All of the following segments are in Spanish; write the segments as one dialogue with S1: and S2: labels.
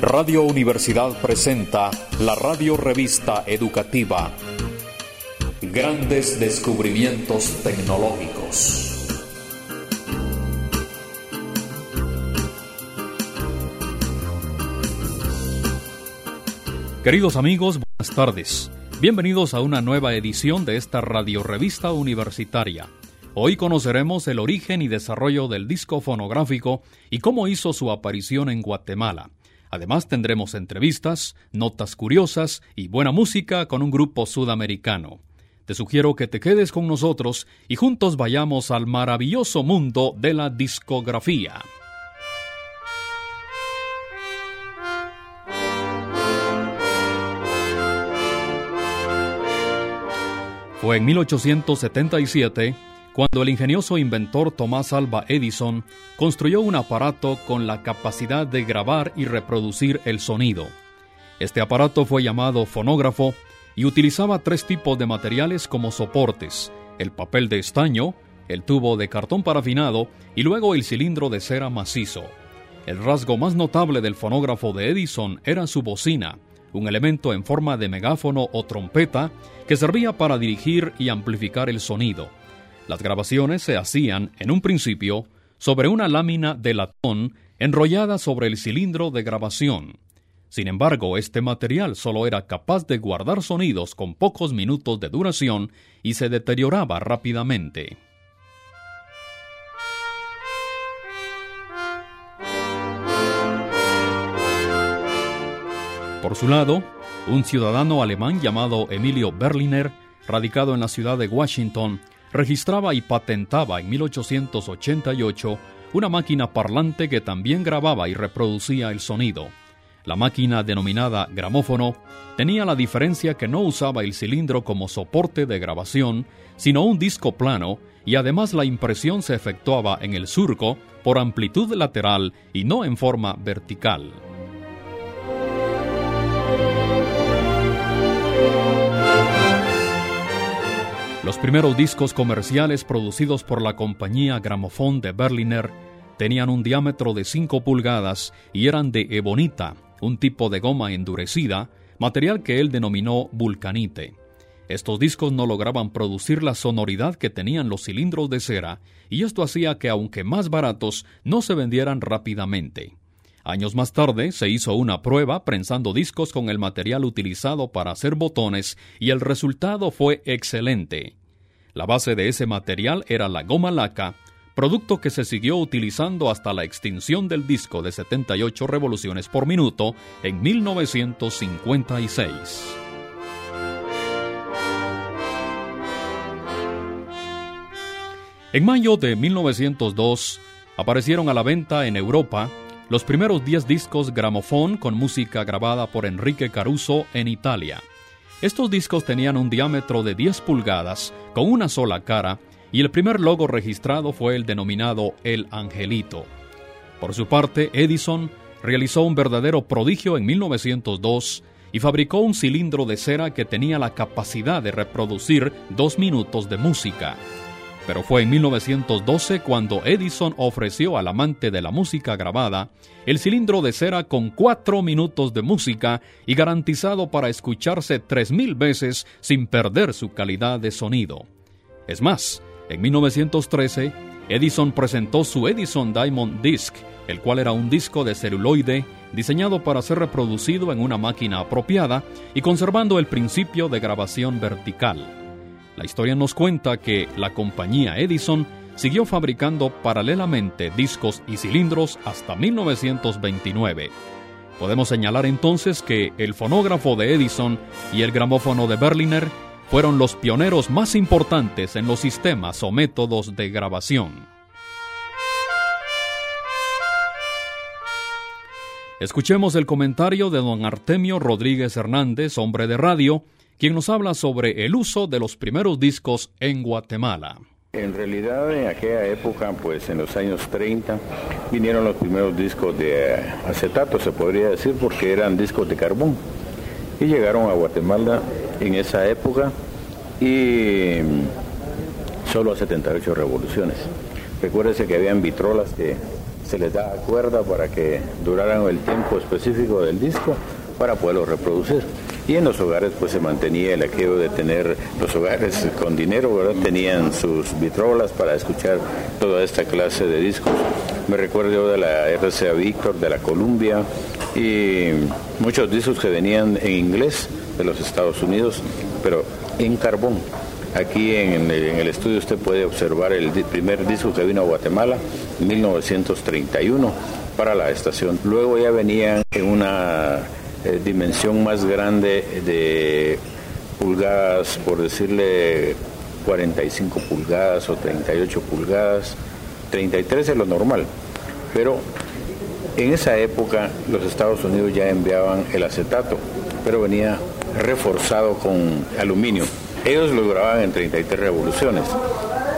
S1: Radio Universidad presenta la radio revista educativa Grandes Descubrimientos Tecnológicos.
S2: Queridos amigos, buenas tardes. Bienvenidos a una nueva edición de esta radio revista universitaria. Hoy conoceremos el origen y desarrollo del disco fonográfico y cómo hizo su aparición en Guatemala. Además tendremos entrevistas, notas curiosas y buena música con un grupo sudamericano. Te sugiero que te quedes con nosotros y juntos vayamos al maravilloso mundo de la discografía. Fue en 1877 cuando el ingenioso inventor Tomás Alba Edison construyó un aparato con la capacidad de grabar y reproducir el sonido. Este aparato fue llamado fonógrafo y utilizaba tres tipos de materiales como soportes, el papel de estaño, el tubo de cartón parafinado y luego el cilindro de cera macizo. El rasgo más notable del fonógrafo de Edison era su bocina, un elemento en forma de megáfono o trompeta que servía para dirigir y amplificar el sonido. Las grabaciones se hacían, en un principio, sobre una lámina de latón enrollada sobre el cilindro de grabación. Sin embargo, este material solo era capaz de guardar sonidos con pocos minutos de duración y se deterioraba rápidamente. Por su lado, un ciudadano alemán llamado Emilio Berliner, radicado en la ciudad de Washington, registraba y patentaba en 1888 una máquina parlante que también grababa y reproducía el sonido. La máquina denominada gramófono tenía la diferencia que no usaba el cilindro como soporte de grabación, sino un disco plano, y además la impresión se efectuaba en el surco por amplitud lateral y no en forma vertical. Los primeros discos comerciales producidos por la compañía Gramophone de Berliner tenían un diámetro de 5 pulgadas y eran de ebonita, un tipo de goma endurecida, material que él denominó vulcanite. Estos discos no lograban producir la sonoridad que tenían los cilindros de cera, y esto hacía que, aunque más baratos, no se vendieran rápidamente. Años más tarde se hizo una prueba prensando discos con el material utilizado para hacer botones y el resultado fue excelente. La base de ese material era la goma laca, producto que se siguió utilizando hasta la extinción del disco de 78 revoluciones por minuto en 1956. En mayo de 1902 aparecieron a la venta en Europa los primeros 10 discos gramofón con música grabada por Enrique Caruso en Italia. Estos discos tenían un diámetro de 10 pulgadas, con una sola cara, y el primer logo registrado fue el denominado El Angelito. Por su parte, Edison realizó un verdadero prodigio en 1902 y fabricó un cilindro de cera que tenía la capacidad de reproducir dos minutos de música. Pero fue en 1912 cuando Edison ofreció al amante de la música grabada el cilindro de cera con cuatro minutos de música y garantizado para escucharse tres mil veces sin perder su calidad de sonido. Es más, en 1913, Edison presentó su Edison Diamond Disc, el cual era un disco de celuloide diseñado para ser reproducido en una máquina apropiada y conservando el principio de grabación vertical. La historia nos cuenta que la compañía Edison siguió fabricando paralelamente discos y cilindros hasta 1929. Podemos señalar entonces que el fonógrafo de Edison y el gramófono de Berliner fueron los pioneros más importantes en los sistemas o métodos de grabación. Escuchemos el comentario de don Artemio Rodríguez Hernández, hombre de radio, quien nos habla sobre el uso de los primeros discos en Guatemala.
S3: En realidad en aquella época, pues en los años 30, vinieron los primeros discos de acetato, se podría decir, porque eran discos de carbón. Y llegaron a Guatemala en esa época y solo a 78 revoluciones. Recuérdese que habían vitrolas que se les da cuerda para que duraran el tiempo específico del disco para poderlo reproducir. Y en los hogares pues se mantenía el aquello de tener los hogares con dinero, ¿verdad? Tenían sus vitrolas para escuchar toda esta clase de discos. Me recuerdo de la RCA Victor, de la Columbia y muchos discos que venían en inglés de los Estados Unidos, pero en carbón. Aquí en el, estudio usted puede observar el primer disco que vino a Guatemala, 1931, para la estación. Luego ya venían en una eh, dimensión más grande de pulgadas, por decirle 45 pulgadas o 38 pulgadas, 33 es lo normal, pero en esa época los Estados Unidos ya enviaban el acetato, pero venía reforzado con aluminio. Ellos lo grababan en 33 revoluciones.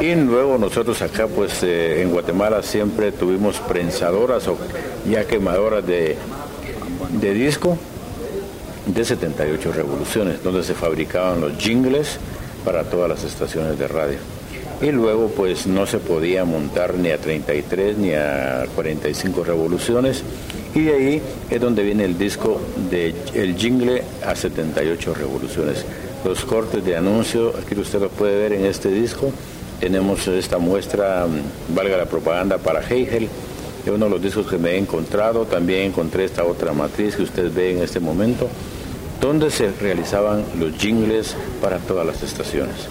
S3: Y luego nosotros acá, pues eh, en Guatemala siempre tuvimos prensadoras o ya quemadoras de, de disco de 78 revoluciones, donde se fabricaban los jingles para todas las estaciones de radio. Y luego pues no se podía montar ni a 33 ni a 45 revoluciones. Y de ahí es donde viene el disco de el jingle a 78 revoluciones. Los cortes de anuncio, aquí usted lo puede ver en este disco. Tenemos esta muestra, mm, valga la propaganda, para Heigel. Es uno de los discos que me he encontrado. También encontré esta otra matriz que usted ve en este momento donde se realizaban los jingles para todas las estaciones.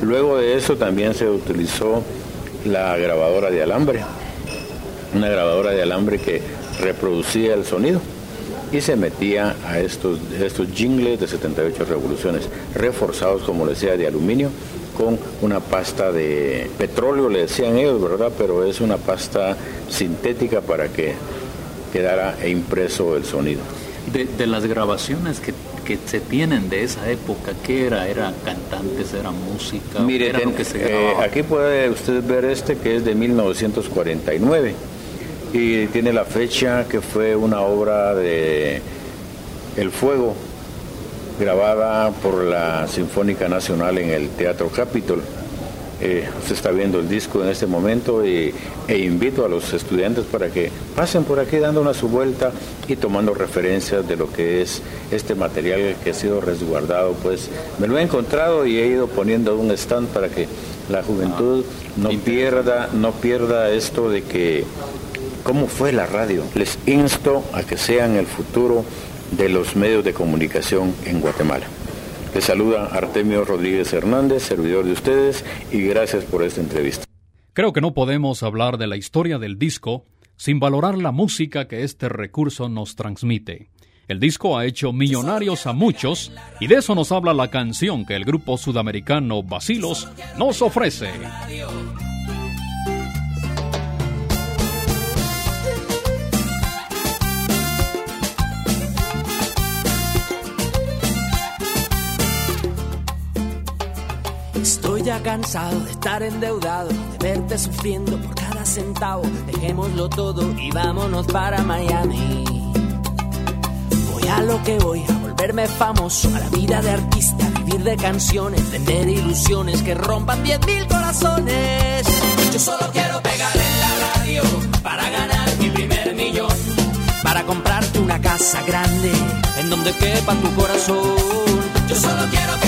S3: Luego de eso también se utilizó la grabadora de alambre, una grabadora de alambre que reproducía el sonido y se metía a estos, estos jingles de 78 revoluciones, reforzados, como decía, de aluminio, con una pasta de petróleo, le decían ellos, ¿verdad? Pero es una pasta sintética para que quedara impreso el sonido
S4: de, las grabaciones que, se tienen de esa época, ¿qué era? ¿Eran cantantes? ¿Era música?
S3: Mire, que se eh, aquí puede usted ver este que es de 1949 y tiene la fecha que fue una obra de El Fuego grabada por la Sinfónica Nacional en el Teatro Capitol eh, usted está viendo el disco en este momento y, e invito a los estudiantes para que pasen por aquí dando una su vuelta y tomando referencias de lo que es este material que ha sido resguardado. Pues me lo he encontrado y he ido poniendo un stand para que la juventud ah, no pierda, no pierda esto de que cómo fue la radio. Les insto a que sean el futuro de los medios de comunicación en Guatemala. Les saluda Artemio Rodríguez Hernández, servidor de ustedes, y gracias por esta entrevista.
S2: Creo que no podemos hablar de la historia del disco sin valorar la música que este recurso nos transmite. El disco ha hecho millonarios a muchos y de eso nos habla la canción que el grupo sudamericano Basilos nos ofrece.
S5: Cansado de estar endeudado, de verte sufriendo por cada centavo. Dejémoslo todo y vámonos para Miami. Voy a lo que voy, a volverme famoso, a la vida de artista, vivir de canciones, tener ilusiones que rompan 10.000 corazones. Yo solo quiero pegar en la radio para ganar mi primer millón. Para comprarte una casa grande en donde quepa tu corazón. Yo solo quiero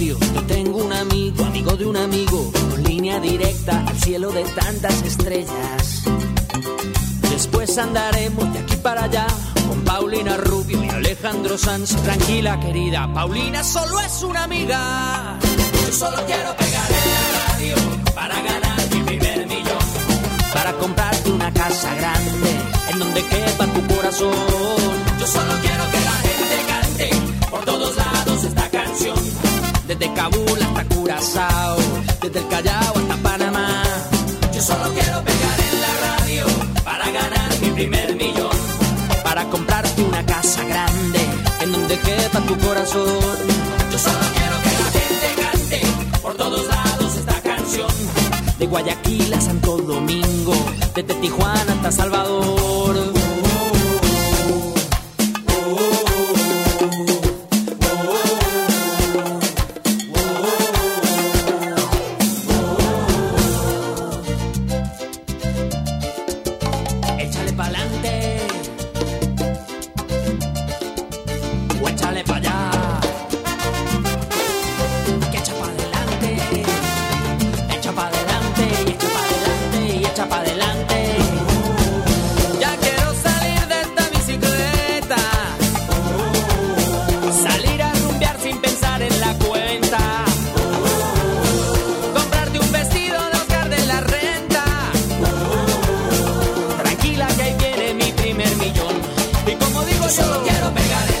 S5: tantas estrellas. Después andaremos de aquí para allá con Paulina Rubio y Alejandro Sanz. Tranquila, querida, Paulina solo es una amiga. Yo solo quiero pegar en la radio para ganar mi primer millón. Para comprarte una casa grande en donde quepa tu corazón. Yo solo quiero que la gente cante por todos lados desde Kabul hasta Curazao, desde el Callao hasta una casa grande en donde quepa tu corazón. Yo solo quiero que la gente cante por todos lados esta canción. De Guayaquil a Santo Domingo, desde Tijuana hasta Salvador.
S2: Como digo, yo lo quiero pegar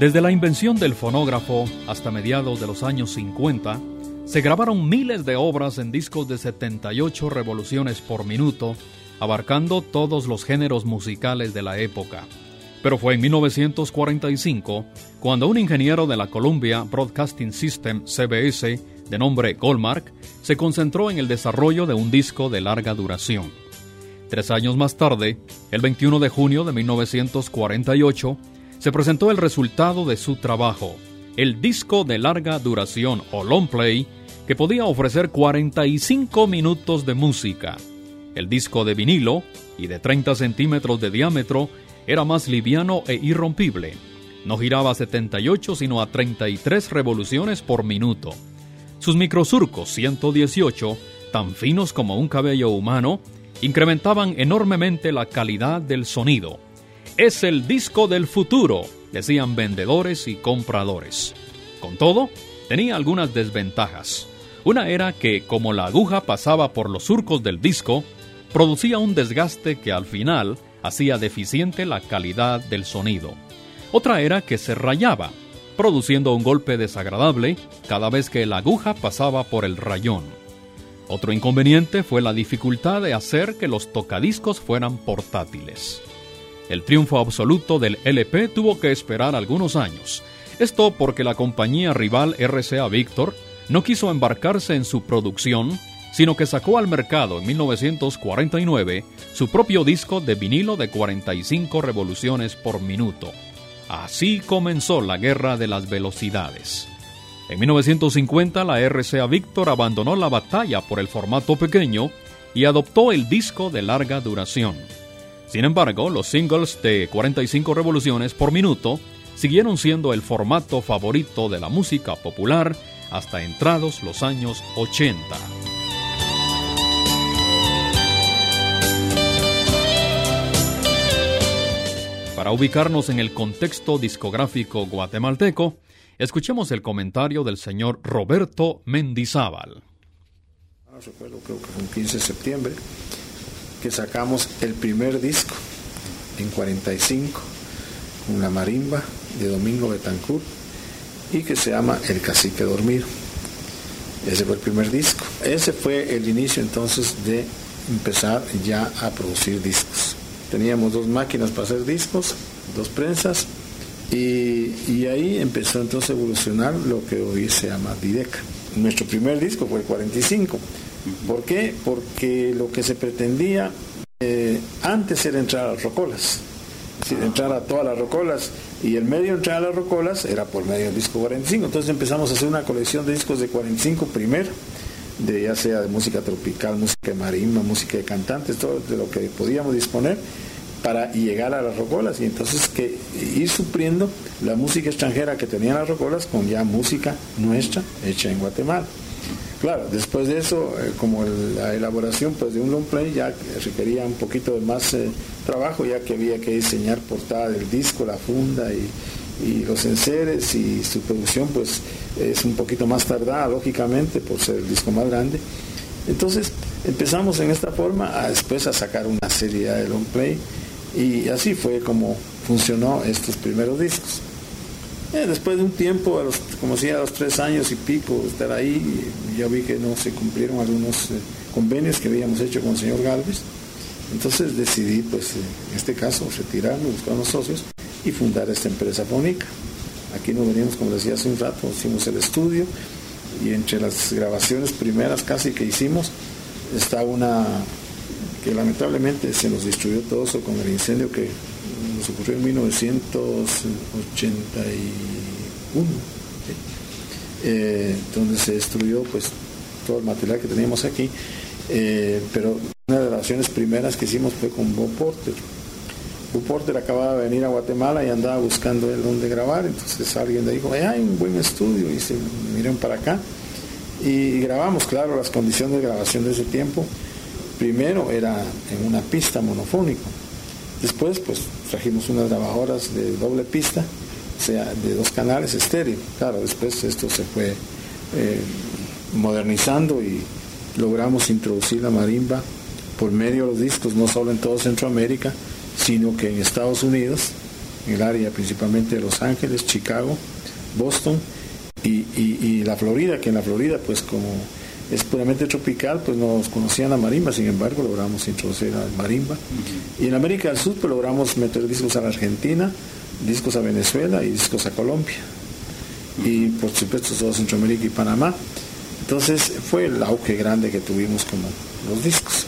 S2: Desde la invención del fonógrafo hasta mediados de los años 50, se grabaron miles de obras en discos de 78 revoluciones por minuto, abarcando todos los géneros musicales de la época. Pero fue en 1945 cuando un ingeniero de la Columbia Broadcasting System CBS de nombre Goldmark se concentró en el desarrollo de un disco de larga duración. Tres años más tarde, el 21 de junio de 1948, se presentó el resultado de su trabajo, el disco de larga duración o long play, que podía ofrecer 45 minutos de música. El disco de vinilo y de 30 centímetros de diámetro era más liviano e irrompible. No giraba a 78 sino a 33 revoluciones por minuto. Sus microsurcos 118, tan finos como un cabello humano, incrementaban enormemente la calidad del sonido. Es el disco del futuro, decían vendedores y compradores. Con todo, tenía algunas desventajas. Una era que, como la aguja pasaba por los surcos del disco, producía un desgaste que al final hacía deficiente la calidad del sonido. Otra era que se rayaba, produciendo un golpe desagradable cada vez que la aguja pasaba por el rayón. Otro inconveniente fue la dificultad de hacer que los tocadiscos fueran portátiles. El triunfo absoluto del LP tuvo que esperar algunos años. Esto porque la compañía rival RCA Victor no quiso embarcarse en su producción sino que sacó al mercado en 1949 su propio disco de vinilo de 45 revoluciones por minuto. Así comenzó la guerra de las velocidades. En 1950 la RCA Victor abandonó la batalla por el formato pequeño y adoptó el disco de larga duración. Sin embargo, los singles de 45 revoluciones por minuto siguieron siendo el formato favorito de la música popular hasta entrados los años 80. Para ubicarnos en el contexto discográfico guatemalteco, escuchemos el comentario del señor Roberto Mendizábal.
S6: Recuerdo, creo que un 15 de septiembre, que sacamos el primer disco en 45 con la marimba de Domingo Betancourt y que se llama El Cacique Dormir. Ese fue el primer disco. Ese fue el inicio entonces de empezar ya a producir discos. Teníamos dos máquinas para hacer discos, dos prensas, y, ahí empezó entonces a evolucionar lo que hoy se llama Dideca. Nuestro primer disco fue el 45. ¿Por qué? Porque lo que se pretendía Eh, antes era entrar a las rocolas, es entrar a todas las rocolas y el medio entrar a las rocolas era por medio del disco 45. Entonces empezamos a hacer una colección de discos de 45 primero, de ya sea de música tropical, música de marimba, música de cantantes, todo de lo que podíamos disponer para llegar a las rocolas y entonces que ir supliendo la música extranjera que tenían las rocolas con ya música nuestra hecha en Guatemala. Claro, después de eso, eh, como la elaboración pues, de un long play ya requería un poquito de más eh, trabajo, ya que había que diseñar portada del disco, la funda y, los enseres y su producción pues es un poquito más tardada, lógicamente, por ser el disco más grande. Entonces empezamos en esta forma después a sacar una serie de long play y así fue como funcionó estos primeros discos. Eh, después de un tiempo, como si a los tres años y pico de estar ahí, ya vi que no se cumplieron algunos eh, convenios que habíamos hecho con el señor Galvez. Entonces decidí, pues, eh, en este caso, retirarme, buscar unos socios y fundar esta empresa fónica. Aquí nos venimos, como decía hace un rato, hicimos el estudio y entre las grabaciones primeras casi que hicimos está una que lamentablemente se nos destruyó todo eso con el incendio que nos ocurrió en 1981, eh, donde se destruyó pues todo el material que teníamos aquí, eh, pero una de las acciones primeras que hicimos fue con Bob Porter. Bob Porter acababa de venir a Guatemala y andaba buscando el dónde grabar, entonces alguien le dijo, hay un buen estudio, y se miren para acá. Y grabamos, claro, las condiciones de grabación de ese tiempo. Primero era en una pista monofónica, Después, pues trajimos unas grabadoras de doble pista, o sea, de dos canales estéreo. Claro, después esto se fue eh, modernizando y logramos introducir la marimba por medio de los discos, no solo en todo Centroamérica, sino que en Estados Unidos, el área principalmente de Los Ángeles, Chicago, Boston y la Florida, que en la Florida, pues como es puramente tropical, pues nos conocían la marimba, sin embargo logramos introducir la marimba. Y en América del Sur pues logramos meter discos a la Argentina, discos a Venezuela y discos a Colombia. Y por supuesto todo Centroamérica y Panamá. Entonces fue el auge grande que tuvimos como los discos.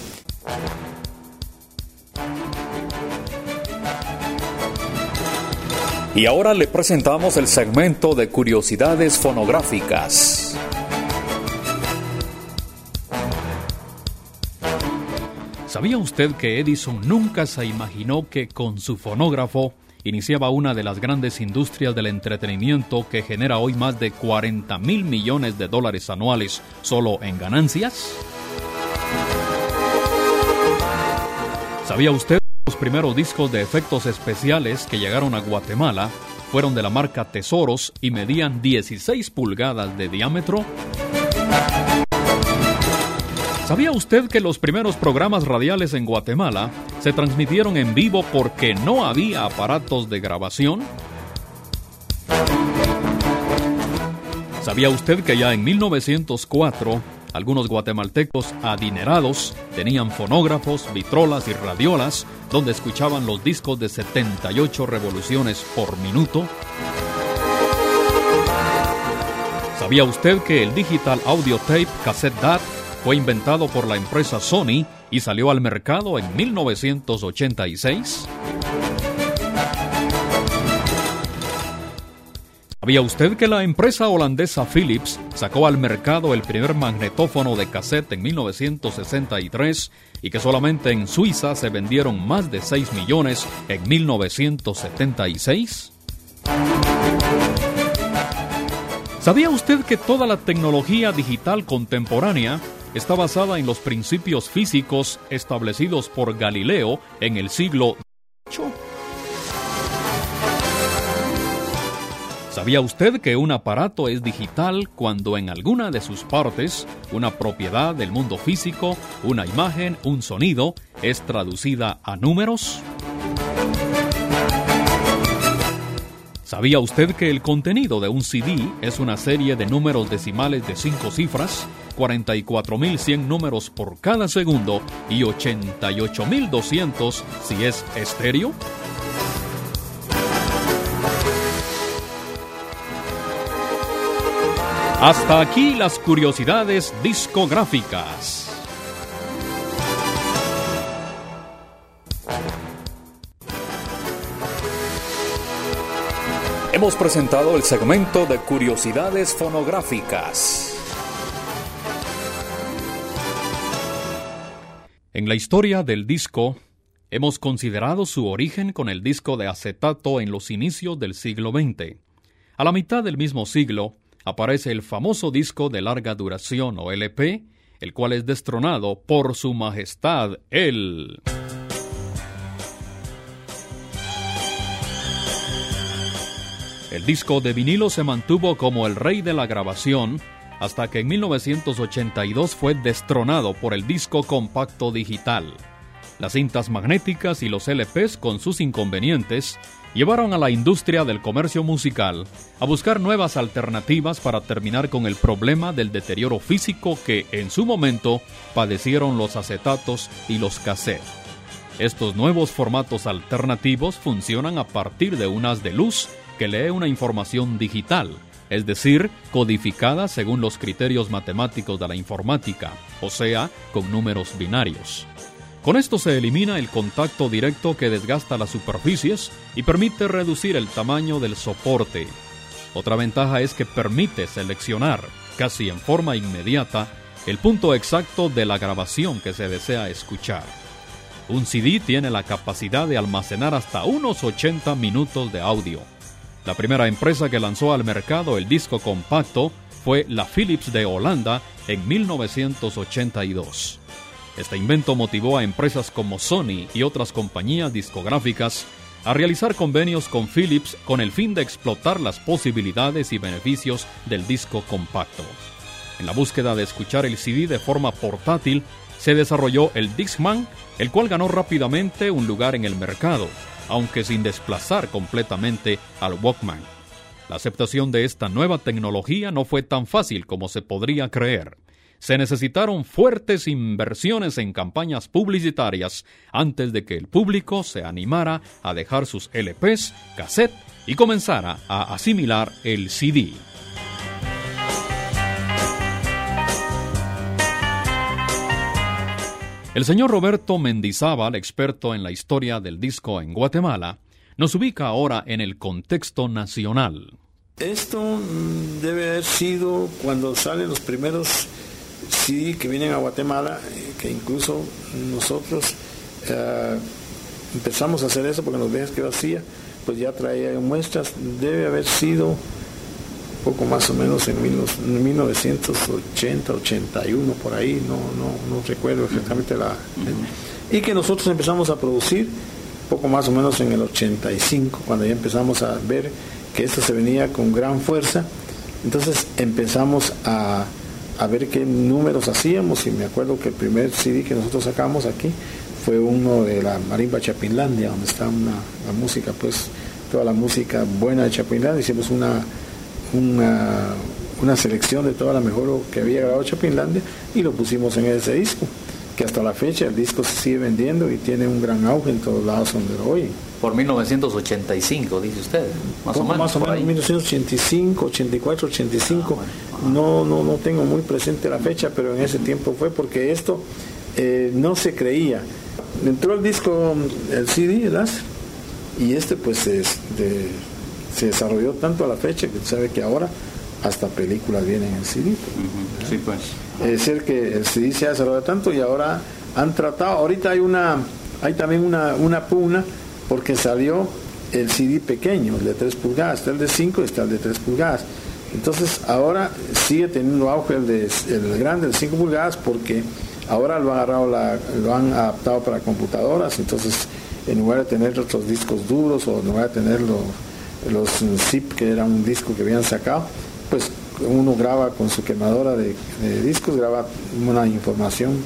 S1: Y ahora le presentamos el segmento de curiosidades fonográficas.
S2: ¿Sabía usted que Edison nunca se imaginó que con su fonógrafo iniciaba una de las grandes industrias del entretenimiento que genera hoy más de 40 mil millones de dólares anuales solo en ganancias? ¿Sabía usted que los primeros discos de efectos especiales que llegaron a Guatemala fueron de la marca Tesoros y medían 16 pulgadas de diámetro? ¿Sabía usted que los primeros programas radiales en Guatemala se transmitieron en vivo porque no había aparatos de grabación? ¿Sabía usted que ya en 1904 algunos guatemaltecos adinerados tenían fonógrafos, vitrolas y radiolas donde escuchaban los discos de 78 revoluciones por minuto? ¿Sabía usted que el Digital Audio Tape Cassette DAT fue inventado por la empresa Sony y salió al mercado en 1986. ¿Sabía usted que la empresa holandesa Philips sacó al mercado el primer magnetófono de cassette en 1963 y que solamente en Suiza se vendieron más de 6 millones en 1976? ¿Sabía usted que toda la tecnología digital contemporánea está basada en los principios físicos establecidos por Galileo en el siglo VIII. ¿Sabía usted que un aparato es digital cuando en alguna de sus partes, una propiedad del mundo físico, una imagen, un sonido, es traducida a números? ¿Sabía usted que el contenido de un CD es una serie de números decimales de cinco cifras, 44.100 números por cada segundo y 88.200 si es estéreo? Hasta aquí las curiosidades discográficas.
S1: Hemos presentado el segmento de curiosidades fonográficas.
S2: En la historia del disco, hemos considerado su origen con el disco de acetato en los inicios del siglo XX. A la mitad del mismo siglo, aparece el famoso disco de larga duración o LP, el cual es destronado por su majestad el... El disco de vinilo se mantuvo como el rey de la grabación hasta que en 1982 fue destronado por el disco compacto digital. Las cintas magnéticas y los LPs con sus inconvenientes llevaron a la industria del comercio musical a buscar nuevas alternativas para terminar con el problema del deterioro físico que en su momento padecieron los acetatos y los cassettes. Estos nuevos formatos alternativos funcionan a partir de unas de luz que lee una información digital, es decir, codificada según los criterios matemáticos de la informática, o sea, con números binarios. Con esto se elimina el contacto directo que desgasta las superficies y permite reducir el tamaño del soporte. Otra ventaja es que permite seleccionar, casi en forma inmediata, el punto exacto de la grabación que se desea escuchar. Un CD tiene la capacidad de almacenar hasta unos 80 minutos de audio. La primera empresa que lanzó al mercado el disco compacto fue la Philips de Holanda en 1982. Este invento motivó a empresas como Sony y otras compañías discográficas a realizar convenios con Philips con el fin de explotar las posibilidades y beneficios del disco compacto. En la búsqueda de escuchar el CD de forma portátil, se desarrolló el Discman, el cual ganó rápidamente un lugar en el mercado, aunque sin desplazar completamente al Walkman. La aceptación de esta nueva tecnología no fue tan fácil como se podría creer se necesitaron fuertes inversiones en campañas publicitarias antes de que el público se animara a dejar sus LPs, cassette y comenzara a asimilar el CD. El señor Roberto Mendizábal, experto en la historia del disco en Guatemala, nos ubica ahora en el contexto nacional.
S6: Esto debe haber sido cuando salen los primeros sí que vienen a Guatemala, eh, que incluso nosotros eh, empezamos a hacer eso porque los viajes que yo hacía, pues ya traía muestras, debe haber sido poco más o menos en 1980, 81, por ahí, no, no, no recuerdo exactamente la... Y que nosotros empezamos a producir poco más o menos en el 85, cuando ya empezamos a ver que esto se venía con gran fuerza, entonces empezamos a a ver qué números hacíamos y me acuerdo que el primer CD que nosotros sacamos aquí fue uno de la Marimba Chapinlandia, donde está una, la música, pues toda la música buena de Chapinlandia, hicimos una, una, selección de toda la mejor que había grabado Chapinlandia y lo pusimos en ese disco, que hasta la fecha el disco se sigue vendiendo y tiene un gran auge en todos lados donde lo oyen.
S4: Por 1985, dice usted,
S6: más o menos. Más o menos, 1985, 84, 85 no, no, no tengo muy presente la fecha, pero en ese tiempo fue porque esto eh, no se creía. Entró el disco, el CD, el y este pues se, se desarrolló tanto a la fecha que sabe que ahora hasta películas vienen en CD.
S4: Sí, pues.
S6: Es ser que el CD se ha desarrollado tanto y ahora han tratado, ahorita hay una, hay también una, una pugna porque salió el CD pequeño, el de 3 pulgadas, está el de 5 y está el de 3 pulgadas. Entonces ahora sigue teniendo auge el, de, el grande, el 5 pulgadas, porque ahora lo han agarrado, lo han adaptado para computadoras, entonces en lugar de tener otros discos duros o en lugar de tener los, zip, que era un disco que habían sacado, pues uno graba con su quemadora de, de discos, graba una información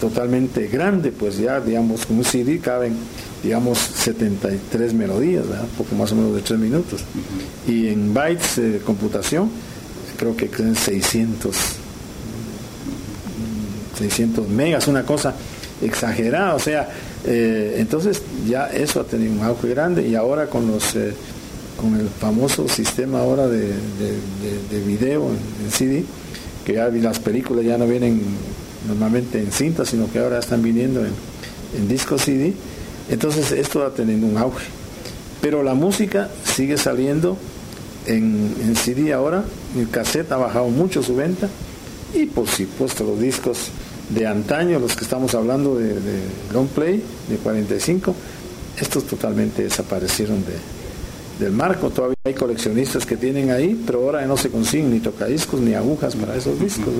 S6: totalmente grande, pues ya digamos con un CD caben digamos 73 melodías, poco más o menos de 3 minutos. Y en bytes de computación, creo que quedan 600, 600 megas, una cosa exagerada, o sea, eh, entonces ya eso ha tenido un auge grande y ahora con los eh, con el famoso sistema ahora de, de, video en, CD, que ya las películas ya no vienen normalmente en cinta, sino que ahora están viniendo en, en disco CD, entonces esto va teniendo un auge. Pero la música sigue saliendo en, en CD ahora, el cassette ha bajado mucho su venta. Y por supuesto los discos de antaño, los que estamos hablando de, long play, de 45, estos totalmente desaparecieron de, del marco. Todavía hay coleccionistas que tienen ahí, pero ahora no se consiguen ni tocadiscos ni agujas para esos discos.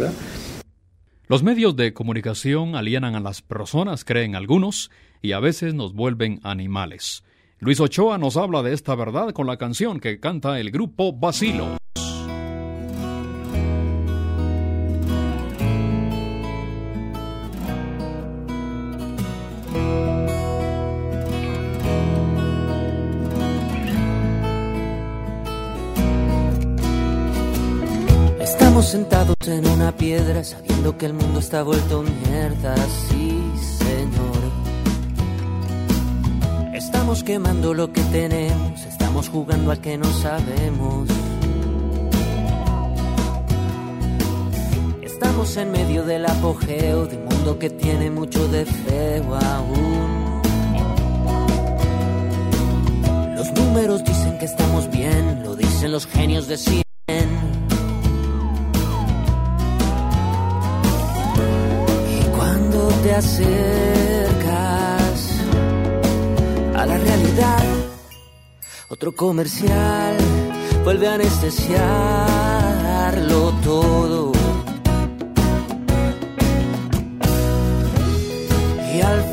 S2: Los medios de comunicación alienan a las personas, creen algunos, y a veces nos vuelven animales. Luis Ochoa nos habla de esta verdad con la canción que canta el grupo Basilo.
S5: Sabiendo que el mundo está vuelto mierda, sí señor. Estamos quemando lo que tenemos, estamos jugando al que no sabemos. Estamos en medio del apogeo de un mundo que tiene mucho de feo aún. Los números dicen que estamos bien, lo dicen los genios de cien. Te a la realidad. Otro comercial vuelve a anestesiarlo todo. Y al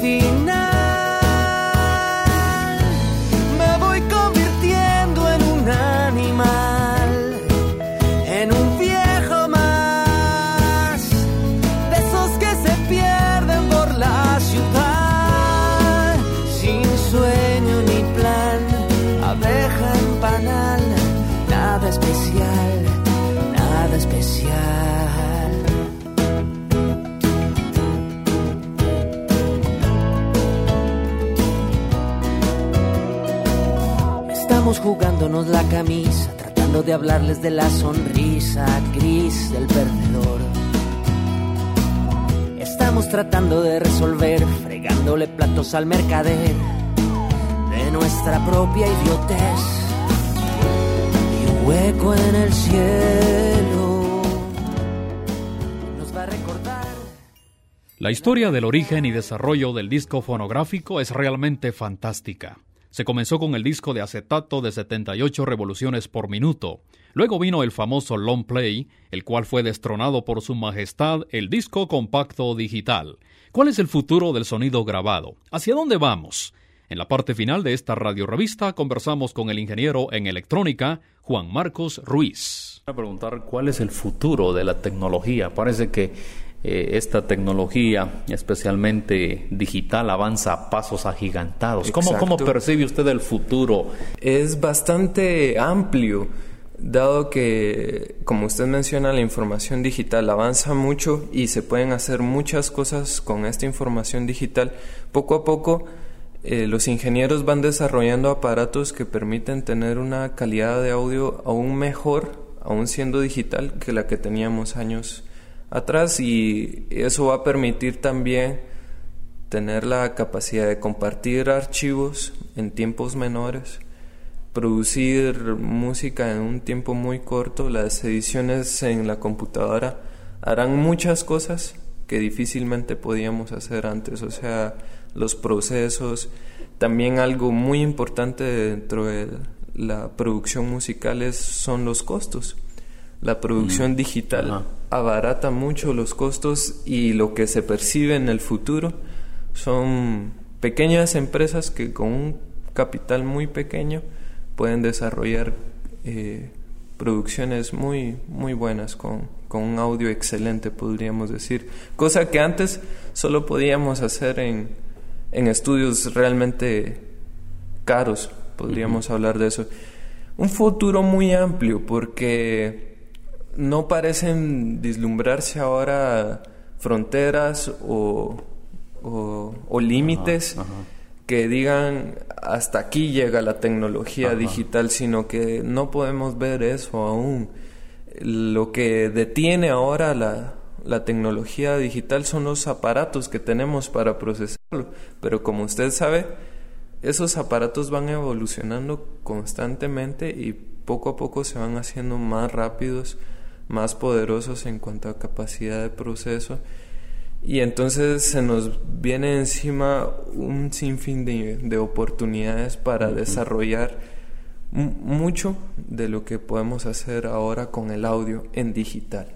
S5: final jugándonos la camisa, tratando de hablarles de la sonrisa gris del perdedor. Estamos tratando de resolver, fregándole platos al mercader de nuestra propia idiotez. Y un hueco en el cielo nos va a recordar.
S2: La historia del origen y desarrollo del disco fonográfico es realmente fantástica. Se comenzó con el disco de acetato de 78 revoluciones por minuto. Luego vino el famoso long play, el cual fue destronado por su majestad el disco compacto digital. ¿Cuál es el futuro del sonido grabado? ¿Hacia dónde vamos? En la parte final de esta radiorevista conversamos con el ingeniero en electrónica Juan Marcos Ruiz.
S1: A preguntar cuál es el futuro de la tecnología. Parece que eh, esta tecnología, especialmente digital, avanza a pasos agigantados. ¿Cómo, ¿Cómo percibe usted el futuro?
S7: Es bastante amplio, dado que, como usted menciona, la información digital avanza mucho y se pueden hacer muchas cosas con esta información digital. Poco a poco, eh, los ingenieros van desarrollando aparatos que permiten tener una calidad de audio aún mejor, aún siendo digital, que la que teníamos años atrás y eso va a permitir también tener la capacidad de compartir archivos en tiempos menores, producir música en un tiempo muy corto, las ediciones en la computadora harán muchas cosas que difícilmente podíamos hacer antes, o sea, los procesos, también algo muy importante dentro de la producción musical son los costos la producción digital abarata mucho los costos y lo que se percibe en el futuro. Son pequeñas empresas que con un capital muy pequeño pueden desarrollar eh, producciones muy muy buenas con, con, un audio excelente podríamos decir. Cosa que antes solo podíamos hacer en, en estudios realmente caros podríamos hablar de eso. Un futuro muy amplio porque no parecen vislumbrarse ahora fronteras o, o, límites que digan hasta aquí llega la tecnología digital, sino que no podemos ver eso aún. Lo que detiene ahora la, la tecnología digital son los aparatos que tenemos para procesarlo, pero como usted sabe, esos aparatos van evolucionando constantemente y poco a poco se van haciendo más rápidos, más poderosos en cuanto a capacidad de proceso y entonces se nos viene encima un sinfín de, oportunidades para desarrollar mucho de lo que podemos hacer ahora con el audio en digital.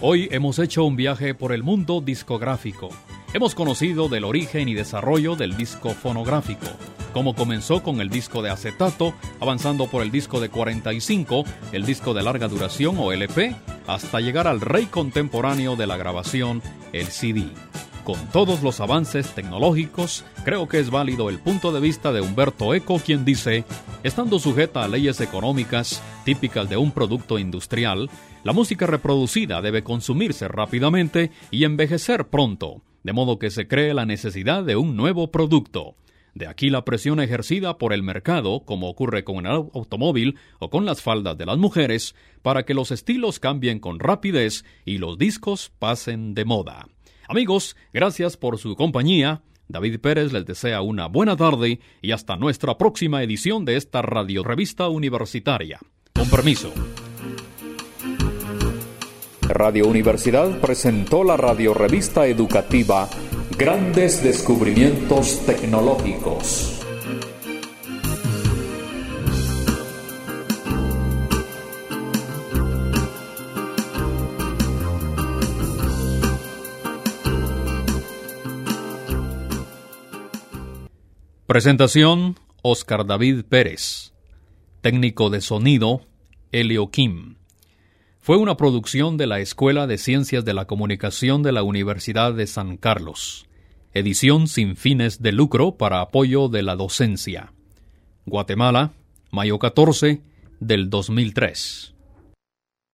S2: Hoy hemos hecho un viaje por el mundo discográfico. Hemos conocido del origen y desarrollo del disco fonográfico cómo comenzó con el disco de acetato, avanzando por el disco de 45, el disco de larga duración o LP, hasta llegar al rey contemporáneo de la grabación, el CD. Con todos los avances tecnológicos, creo que es válido el punto de vista de Humberto Eco, quien dice, estando sujeta a leyes económicas típicas de un producto industrial, la música reproducida debe consumirse rápidamente y envejecer pronto, de modo que se cree la necesidad de un nuevo producto. De aquí la presión ejercida por el mercado, como ocurre con el automóvil o con las faldas de las mujeres, para que los estilos cambien con rapidez y los discos pasen de moda. Amigos, gracias por su compañía. David Pérez les desea una buena tarde y hasta nuestra próxima edición de esta radio revista universitaria. Con permiso.
S1: Radio Universidad presentó la radio revista educativa Grandes descubrimientos tecnológicos.
S2: Presentación Oscar David Pérez. Técnico de sonido Helio Kim. Fue una producción de la Escuela de Ciencias de la Comunicación de la Universidad de San Carlos. Edición sin fines de lucro para apoyo de la docencia. Guatemala, mayo 14 del 2003.